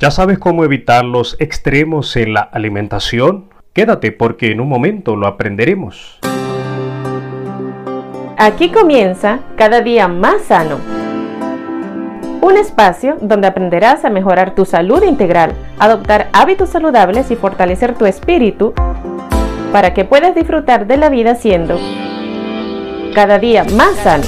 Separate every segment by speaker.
Speaker 1: ¿Ya sabes cómo evitar los extremos en la alimentación? Quédate porque en un momento lo aprenderemos.
Speaker 2: Aquí comienza cada día más sano. Un espacio donde aprenderás a mejorar tu salud integral, adoptar hábitos saludables y fortalecer tu espíritu para que puedas disfrutar de la vida siendo cada día más sano.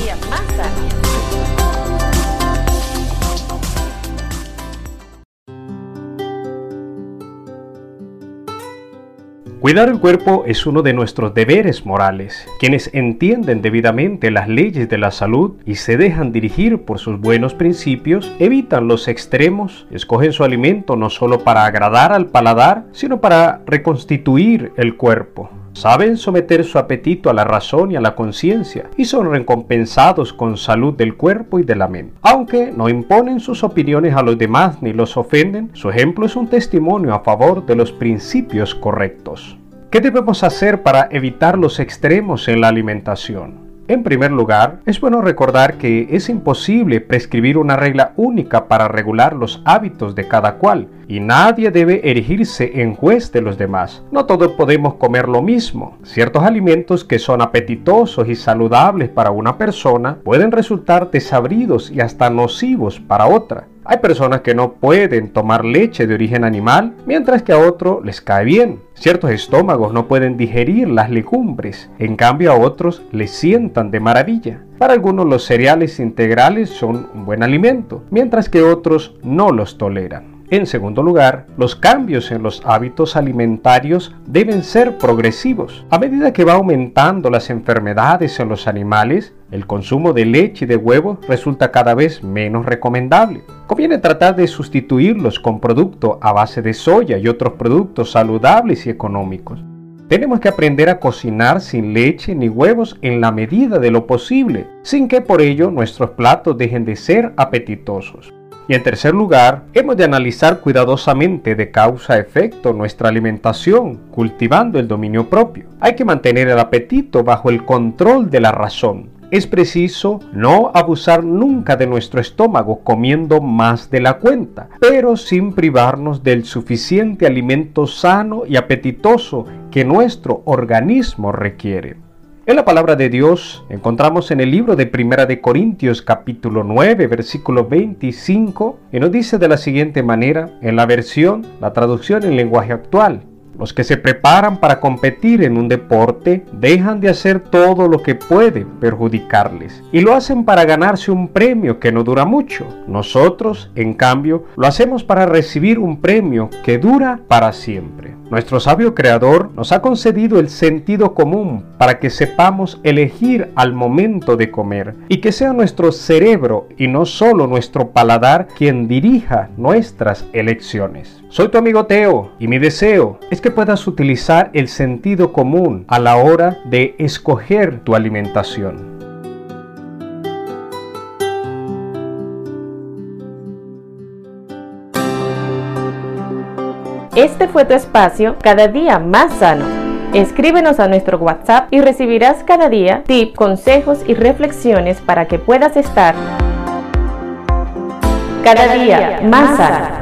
Speaker 1: Cuidar el cuerpo es uno de nuestros deberes morales. Quienes entienden debidamente las leyes de la salud y se dejan dirigir por sus buenos principios, evitan los extremos, escogen su alimento no solo para agradar al paladar, sino para reconstituir el cuerpo. Saben someter su apetito a la razón y a la conciencia y son recompensados con salud del cuerpo y de la mente. Aunque no imponen sus opiniones a los demás ni los ofenden, su ejemplo es un testimonio a favor de los principios correctos. ¿Qué debemos hacer para evitar los extremos en la alimentación? En primer lugar, es bueno recordar que es imposible prescribir una regla única para regular los hábitos de cada cual, y nadie debe erigirse en juez de los demás. No todos podemos comer lo mismo. Ciertos alimentos que son apetitosos y saludables para una persona pueden resultar desabridos y hasta nocivos para otra. Hay personas que no pueden tomar leche de origen animal, mientras que a otro les cae bien. Ciertos estómagos no pueden digerir las legumbres, en cambio a otros les sientan de maravilla. Para algunos los cereales integrales son un buen alimento, mientras que otros no los toleran. En segundo lugar, los cambios en los hábitos alimentarios deben ser progresivos. A medida que va aumentando las enfermedades en los animales, el consumo de leche y de huevos resulta cada vez menos recomendable. Conviene tratar de sustituirlos con productos a base de soya y otros productos saludables y económicos. Tenemos que aprender a cocinar sin leche ni huevos en la medida de lo posible, sin que por ello nuestros platos dejen de ser apetitosos. Y en tercer lugar, hemos de analizar cuidadosamente de causa a efecto nuestra alimentación, cultivando el dominio propio. Hay que mantener el apetito bajo el control de la razón. Es preciso no abusar nunca de nuestro estómago comiendo más de la cuenta, pero sin privarnos del suficiente alimento sano y apetitoso que nuestro organismo requiere. En la palabra de Dios encontramos en el libro de Primera de Corintios capítulo 9 versículo 25 y nos dice de la siguiente manera en la versión, la traducción en lenguaje actual. Los que se preparan para competir en un deporte dejan de hacer todo lo que puede perjudicarles y lo hacen para ganarse un premio que no dura mucho. Nosotros, en cambio, lo hacemos para recibir un premio que dura para siempre. Nuestro sabio creador nos ha concedido el sentido común para que sepamos elegir al momento de comer y que sea nuestro cerebro y no solo nuestro paladar quien dirija nuestras elecciones. Soy tu amigo Teo y mi deseo es que puedas utilizar el sentido común a la hora de escoger tu alimentación.
Speaker 2: Este fue tu espacio cada día más sano. Escríbenos a nuestro WhatsApp y recibirás cada día tips, consejos y reflexiones para que puedas estar cada día más sano.